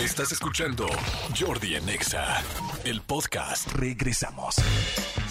Estás escuchando Jordi en Exa, el podcast. Regresamos.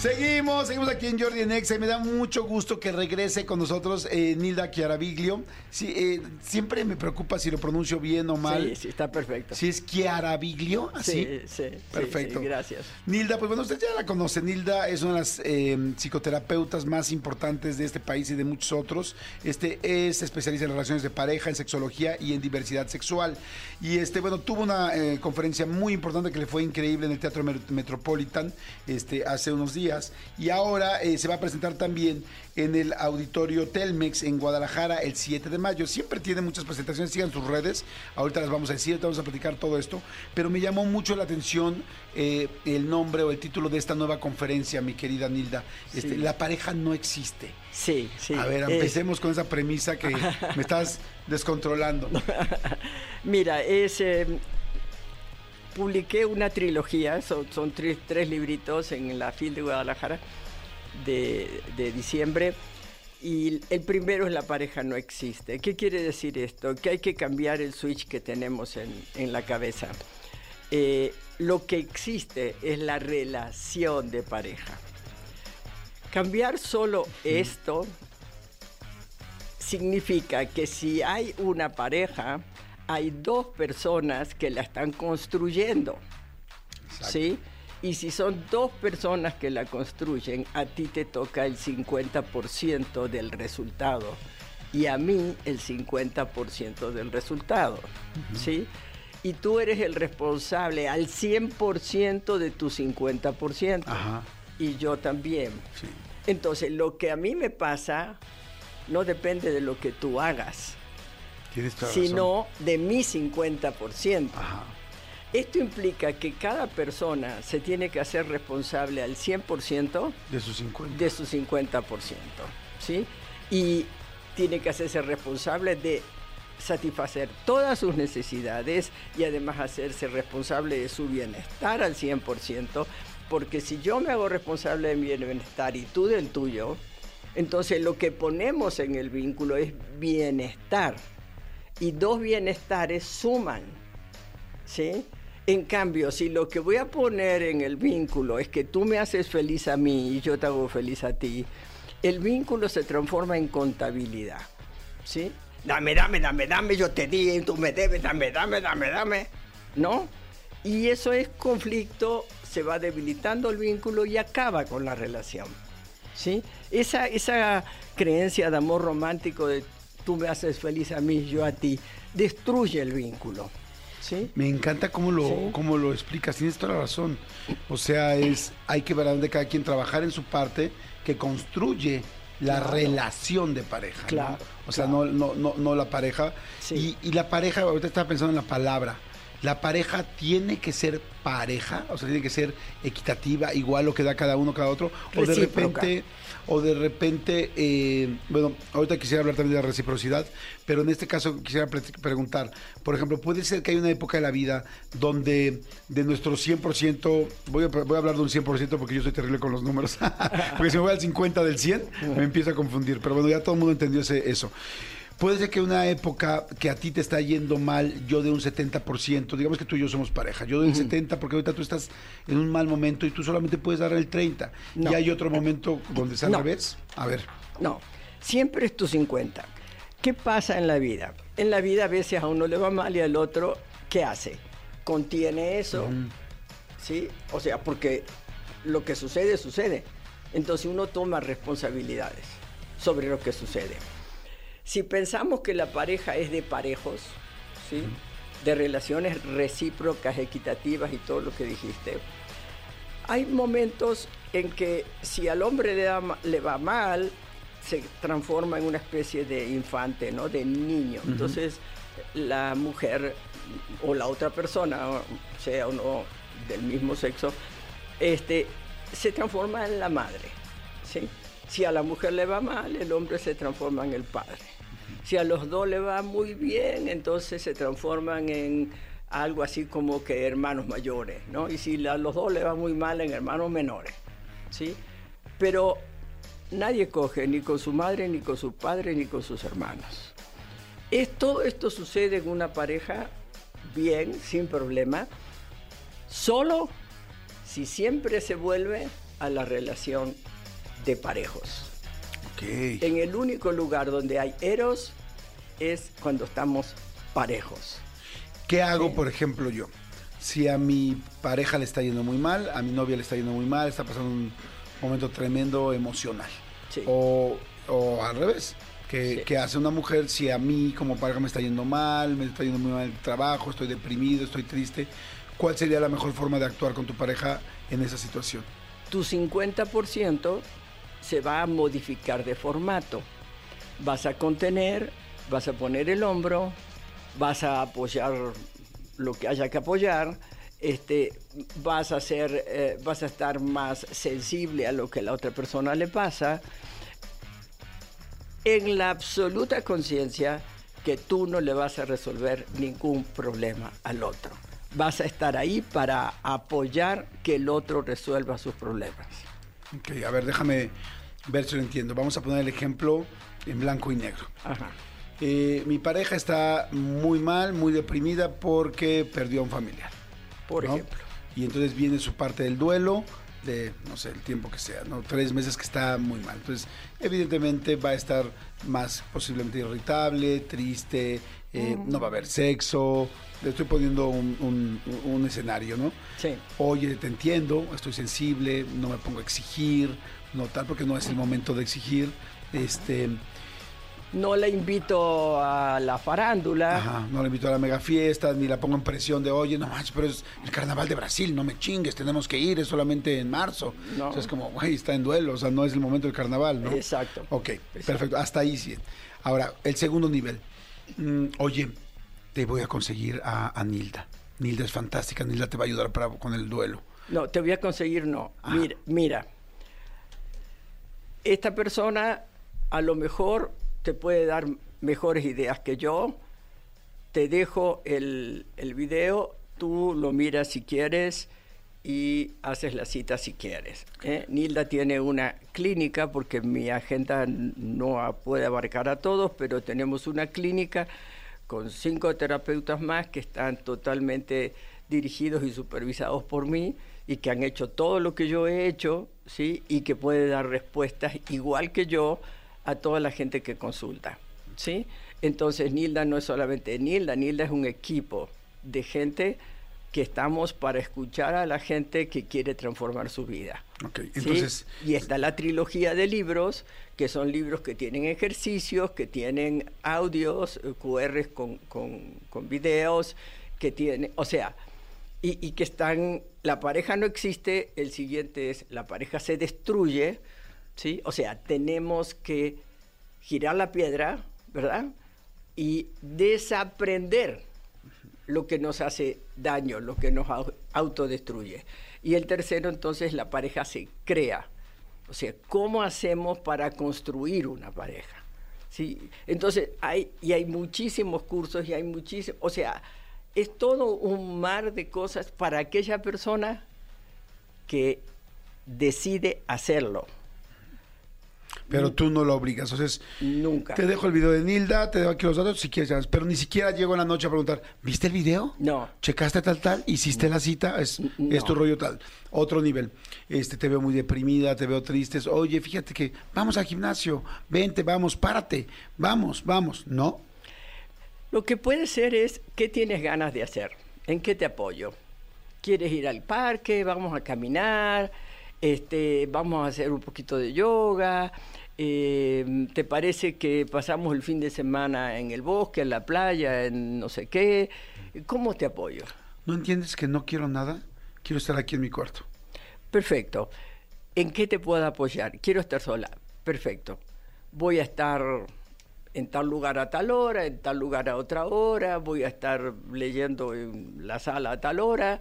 Seguimos, seguimos aquí en Jordi en Exa y me da mucho gusto que regrese con nosotros eh, Nilda Chiaraviglio. Sí, eh, siempre me preocupa si lo pronuncio bien o mal. Sí, sí, está perfecto. Si es Chiaraviglio, así. Sí, sí, Perfecto. sí, gracias. Nilda, pues bueno, usted ya la conoce. Nilda es una de las eh, psicoterapeutas más importantes de este país y de muchos otros. Este es especialista en relaciones de pareja, en sexología y en diversidad sexual. Y este, bueno, tuvo una eh, conferencia muy importante que le fue increíble en el Teatro Met- Metropolitan este, hace unos días. Y ahora eh, se va a presentar también en el Auditorio Telmex en Guadalajara el 7 de mayo. Siempre tiene muchas presentaciones, sigan sus redes. Ahorita las vamos a decir, ahorita vamos a platicar todo esto. Pero me llamó mucho la atención eh, el nombre o el título de esta nueva conferencia, mi querida Nilda. Este, Sí. La pareja no existe. Sí, sí. A ver, Es- empecemos con esa premisa que me estás descontrolando. Mira, es, eh, publiqué una trilogía, son, son tres, tres libritos en la FIL de Guadalajara de, de diciembre. Y el primero es La pareja no existe. ¿Qué quiere decir esto? Que hay que cambiar el switch que tenemos en, en la cabeza. Eh, lo que existe es la relación de pareja. Cambiar solo esto significa que si hay una pareja, hay dos personas que la están construyendo. ¿Sí? Y si son dos personas que la construyen, a ti te toca el 50% del resultado y a mí el 50% del resultado. ¿Sí? Y tú eres el responsable al 100% de tu 50%. Ajá. Y yo también. Sí. Entonces, lo que a mí me pasa no depende de lo que tú hagas, razón. sino de mi 50%. Ajá. Esto implica que cada persona se tiene que hacer responsable al 100% De sus 50. de su 50%, ¿sí? Y tiene que hacerse responsable de satisfacer todas sus necesidades y además hacerse responsable de su bienestar al 100%, porque si yo me hago responsable de mi bienestar y tú del tuyo, entonces lo que ponemos en el vínculo es bienestar y dos bienestares suman. ¿sí? En cambio, si lo que voy a poner en el vínculo es que tú me haces feliz a mí y yo te hago feliz a ti, el vínculo se transforma en contabilidad, ¿sí? Dame, dame, dame, dame, yo te di, tú me debes, dame, dame, dame, dame, ¿no? Y eso es conflicto, se va debilitando el vínculo y acaba con la relación, ¿sí? Esa, esa creencia de amor romántico de tú me haces feliz a mí, yo a ti, destruye el vínculo, ¿sí? Me encanta cómo lo, Sí. cómo lo explicas, tienes toda la razón. O sea, es hay que ver a dónde cada quien trabajar en su parte que construye la Claro. relación de pareja. ¿no? Claro, O sea, claro. no, no, no, no la pareja. Sí. Y, y la pareja, ahorita estaba pensando en la palabra. La pareja tiene que ser pareja, o sea, tiene que ser equitativa, igual lo que da cada uno, cada otro, o de repente, o de repente, eh, bueno, ahorita quisiera hablar también de la reciprocidad, pero en este caso quisiera pre- preguntar, por ejemplo, puede ser que hay una época de la vida donde de nuestro 100%, voy a, voy a hablar de un 100% porque yo soy terrible con los números, porque si me voy al 50 del 100 me empiezo a confundir, pero bueno, ya todo el mundo entendió ese, eso. Puede ser que una época que a ti te está yendo mal, yo de un 70%, digamos que tú y yo somos pareja, yo doy el 70% porque ahorita tú estás en un mal momento y tú solamente puedes dar el 30%. No. Y hay otro momento donde al No. revés. A ver. No, siempre es tu 50. ¿Qué pasa en la vida? En la vida a veces a uno le va mal y al otro, ¿qué hace? Contiene eso, ¿sí? O sea, porque lo que sucede, sucede. Entonces uno toma responsabilidades sobre lo que sucede. Si pensamos que la pareja es de parejos, ¿sí? De relaciones recíprocas, equitativas y todo lo que dijiste, hay momentos en que si al hombre le, da ma- le va mal, se transforma en una especie de infante, ¿no? De niño. Entonces, la mujer o la otra persona, sea o no del mismo sexo, este, se transforma en la madre, ¿sí? Si a la mujer le va mal, el hombre se transforma en el padre. Si a los dos le va muy bien, entonces se transforman en algo así como que hermanos mayores, ¿no? Y si a los dos le va muy mal, en hermanos menores, ¿sí? Pero nadie coge ni con su madre, ni con su padre, ni con sus hermanos. Es, todo esto sucede en una pareja bien, sin problema, solo si siempre se vuelve a la relación de parejos. Ok. En el único lugar donde hay eros es cuando estamos parejos. ¿Qué hago, por ejemplo, yo? Si a mi pareja le está yendo muy mal, a mi novia le está yendo muy mal, está pasando un momento tremendo emocional. Sí. O, o al revés. ¿Qué, Sí. qué hace una mujer si a mí como pareja me está yendo mal, me está yendo muy mal el trabajo, estoy deprimido, estoy triste? ¿Cuál sería la mejor forma de actuar con tu pareja en esa situación? Tu 50% se va a modificar de formato. Vas a contener, vas a poner el hombro, vas a apoyar lo que haya que apoyar, este, vas a ser, eh, vas a estar más sensible a lo que a la otra persona le pasa, en la absoluta conciencia que tú no le vas a resolver ningún problema al otro. Vas a estar ahí para apoyar que el otro resuelva sus problemas. Ok, a ver, déjame ver si lo entiendo. Vamos a poner el ejemplo en blanco y negro. Ajá. Eh, mi pareja está muy mal, muy deprimida porque perdió a un familiar. Por ¿no? ejemplo. Y entonces viene su parte del duelo de, no sé, el tiempo que sea, ¿no? Tres meses que está muy mal. Entonces, evidentemente va a estar más posiblemente irritable, triste, eh, no va a haber sexo. Le estoy poniendo un, un- un escenario, ¿no? Sí. Oye, te entiendo, estoy sensible, no me pongo a exigir, no tal, porque no es el momento de exigir. Este, No la invito a la farándula. Ajá, no la invito a la mega fiesta, ni la pongo en presión de, oye, no manches, pero es el carnaval de Brasil, no me chingues, tenemos que ir, es solamente en marzo. No. O sea, es como, güey, está en duelo, o sea, no es el momento del carnaval, ¿no? Exacto. Ok, Exacto. perfecto, hasta ahí sí. Ahora, el segundo nivel. Mm, oye, te voy a conseguir a, a Nilda. Nilda es fantástica, Nilda te va a ayudar para, con el duelo. No, te voy a conseguir, no. Ah. Mira, mira, esta persona a lo mejor te puede dar mejores ideas que yo. Te dejo el, el video, tú lo miras si quieres y haces la cita si quieres. ¿eh? Nilda tiene una clínica porque mi agenda no puede abarcar a todos, pero tenemos una clínica con cinco terapeutas más que están totalmente dirigidos y supervisados por mí y que han hecho todo lo que yo he hecho, ¿sí? Y que puede dar respuestas igual que yo a toda la gente que consulta, ¿sí? Entonces Nilda no es solamente Nilda, Nilda es un equipo de gente que estamos para escuchar a la gente que quiere transformar su vida. Ok, ¿sí? entonces, Y está la trilogía de libros, que son libros que tienen ejercicios, que tienen audios, eh, QRs con, con, con videos, que tiene, o sea, y, y que están, la pareja no existe, el siguiente es, la pareja se destruye, ¿sí? O sea, tenemos que girar la piedra, ¿verdad? Y desaprender lo que nos hace daño, lo que nos au- autodestruye. Y el tercero, entonces, la pareja se crea. O sea, ¿cómo hacemos para construir una pareja? ¿Sí? Entonces, hay, y hay muchísimos cursos y hay muchísimos, o sea, es todo un mar de cosas para aquella persona que decide hacerlo. Pero tú no lo obligas. Entonces, Nunca. te dejo el video de Nilda, te dejo aquí los datos si quieres, pero ni siquiera llego en la noche a preguntar, ¿viste el video? No. ¿Checaste tal, tal? ¿Hiciste la cita? Es, No. es tu rollo tal. Otro nivel. Este, te veo muy deprimida, te veo triste. Oye, fíjate que vamos al gimnasio, vente, vamos, párate, vamos, vamos. ¿No? Lo que puede ser es, ¿qué tienes ganas de hacer? ¿En qué te apoyo? ¿Quieres ir al parque? ¿Vamos a caminar? Este, ¿Vamos a hacer un poquito de yoga? Eh, ¿Te parece que pasamos el fin de semana en el bosque, en la playa, en no sé qué? ¿Cómo te apoyo? ¿No entiendes que no quiero nada? Quiero estar aquí en mi cuarto. Perfecto. ¿En qué te puedo apoyar? Quiero estar sola. Perfecto. Voy a estar en tal lugar a tal hora, en tal lugar a otra hora, voy a estar leyendo en la sala a tal hora.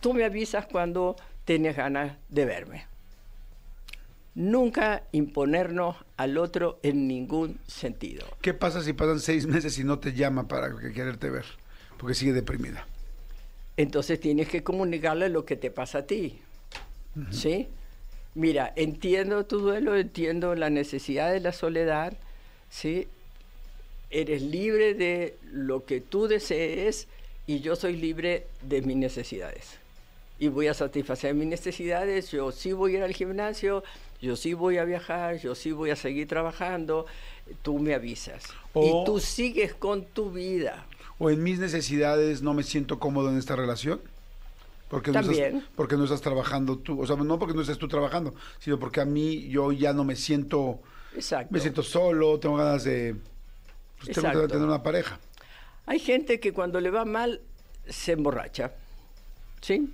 Tú me avisas cuando tienes ganas de verme. Nunca imponernos al otro en ningún sentido. ¿Qué pasa si pasan seis meses y no te llama para que- quererte ver? Porque sigue deprimida. Entonces tienes que comunicarle lo que te pasa a ti. ¿Sí? Mira, entiendo tu duelo, entiendo la necesidad de la soledad, ¿sí? Eres libre de lo que tú desees y yo soy libre de mis necesidades. Y voy a satisfacer mis necesidades, yo sí voy a ir al gimnasio, yo sí voy a viajar, yo sí voy a seguir trabajando, tú me avisas. O- y tú sigues con tu vida. O en mis necesidades no me siento cómodo en esta relación. Porque no, estás, También. porque no estás trabajando tú. O sea, no porque no estés tú trabajando, sino porque a mí yo ya no me siento, Exacto. me siento solo, tengo ganas de, pues, tengo que Exacto. tener una pareja. Hay gente que cuando le va mal se emborracha, ¿sí?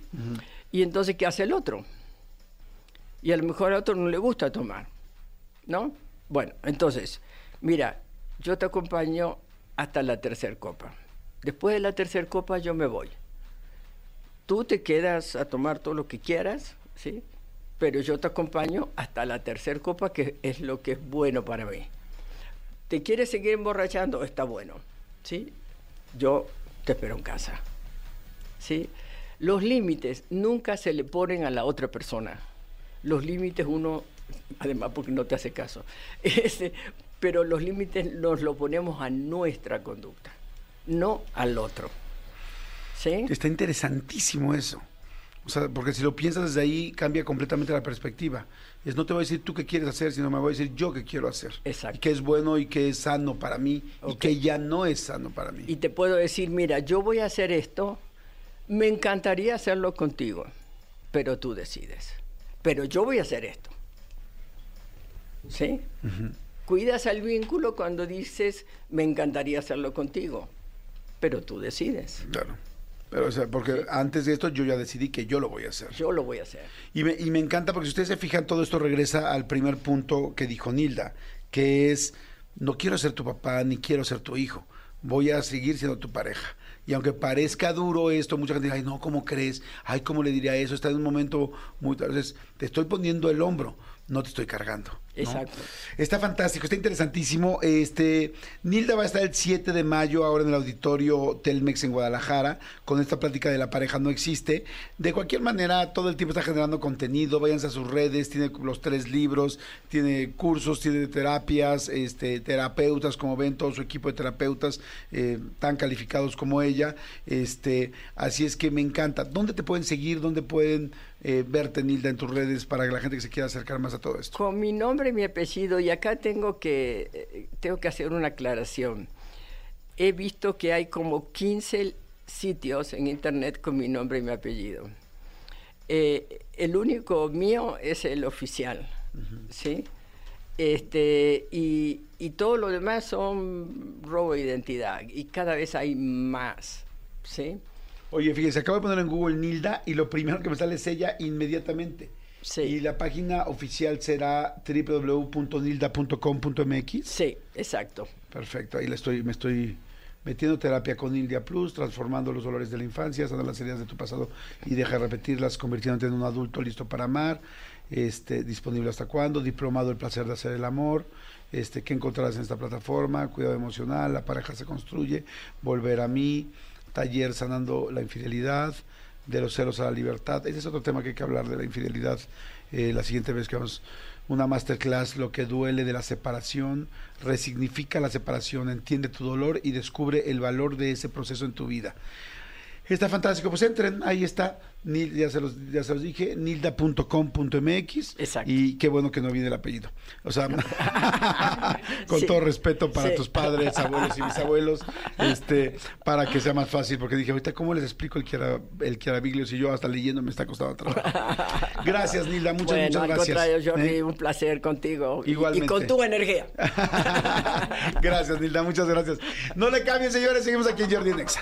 Y entonces, ¿qué hace el otro? Y a lo mejor al otro no le gusta tomar, ¿no? Bueno, entonces, mira, yo te acompaño hasta la tercera copa. Después de la tercera copa yo me voy. Tú te quedas a tomar todo lo que quieras, ¿sí? Pero yo te acompaño hasta la tercera copa, que es lo que es bueno para mí. ¿Te quieres seguir emborrachando? Está bueno, ¿sí? Yo te espero en casa, ¿sí? Los límites nunca se le ponen a la otra persona. Los límites uno, además porque no te hace caso, Este, pero los límites nos los ponemos a nuestra conducta, no al otro, ¿sí? Está interesantísimo eso. O sea, porque si lo piensas desde ahí, cambia completamente la perspectiva. Es no te voy a decir tú qué quieres hacer, sino me voy a decir yo qué quiero hacer. Exacto. Y qué es bueno y qué es sano para mí y Ok. qué ya no es sano para mí. Y te puedo decir, mira, yo voy a hacer esto, me encantaría hacerlo contigo, pero tú decides. Pero yo voy a hacer esto. ¿Sí? Cuidas al vínculo cuando dices, me encantaría hacerlo contigo, pero tú decides. Claro. Pero, o sea, porque antes de esto yo ya decidí que yo lo voy a hacer. Yo lo voy a hacer. Y me, y me encanta porque si ustedes se fijan, todo esto regresa al primer punto que dijo Nilda, que es, no quiero ser tu papá ni quiero ser tu hijo, voy a seguir siendo tu pareja. Y aunque parezca duro esto, mucha gente dice, ay, no, ¿cómo crees? Ay, ¿cómo le diría eso? Está en un momento muy... Entonces, te estoy poniendo el hombro, no te estoy cargando. ¿No? Exacto. Está fantástico, está interesantísimo. Este, Nilda va a estar el 7 de mayo ahora en el auditorio Telmex en Guadalajara con esta plática de la pareja no existe. De cualquier manera, todo el tiempo está generando contenido. Váyanse a sus redes, tiene los tres libros, tiene cursos, tiene terapias, este, terapeutas, como ven, todo su equipo de terapeutas eh, tan calificados como ella. Este, así es que me encanta. ¿Dónde te pueden seguir? ¿Dónde pueden eh, verte, Nilda, en tus redes para que la gente que se quiera acercar más a todo esto? Con mi nombre y mi apellido, y acá tengo que, eh, tengo que hacer una aclaración. He visto que hay como 15 sitios en internet con mi nombre y mi apellido. Eh, el único mío es el oficial, ¿sí? Este, y, y todo lo demás son robo de identidad, y cada vez hay más, ¿sí? Oye, fíjese, acabo de poner en Google Nilda y lo primero que me sale es ella inmediatamente. Sí. Y la página oficial será www.nilda.com.mx. Sí, exacto. Perfecto, ahí le estoy, me estoy metiendo terapia con Nildia Plus, transformando los dolores de la infancia, sanando las heridas de tu pasado y deja de repetirlas, convirtiéndote en un adulto listo para amar. Este, disponible hasta cuándo, diplomado el placer de hacer el amor, este, ¿qué encontrarás en esta plataforma? Cuidado emocional, la pareja se construye, volver a mí, taller sanando la infidelidad, de los celos a la libertad. Ese es otro tema que hay que hablar de la infidelidad. eh, la siguiente vez que vamos una masterclass, lo que duele de la separación, resignifica la separación, entiende tu dolor y descubre el valor de ese proceso en tu vida. Está fantástico, pues entren, ahí está, Nil- ya, se los, ya se los dije, nilda.com.mx. Exacto. Y qué bueno que no viene el apellido. O sea, con Sí. todo respeto para Sí. tus padres, abuelos y bisabuelos, este, para que sea más fácil, porque dije, ahorita, ¿cómo les explico el Chiara, el Chiaraviglio si yo hasta leyendo me está costando trabajo? Gracias, Nilda, muchas, bueno, muchas al gracias. contrario, Jordi, ¿Eh? un placer contigo. y- Igualmente. Y con tu energía. gracias, Nilda, muchas gracias. No le cambien, señores, seguimos aquí en Jordi Nexa.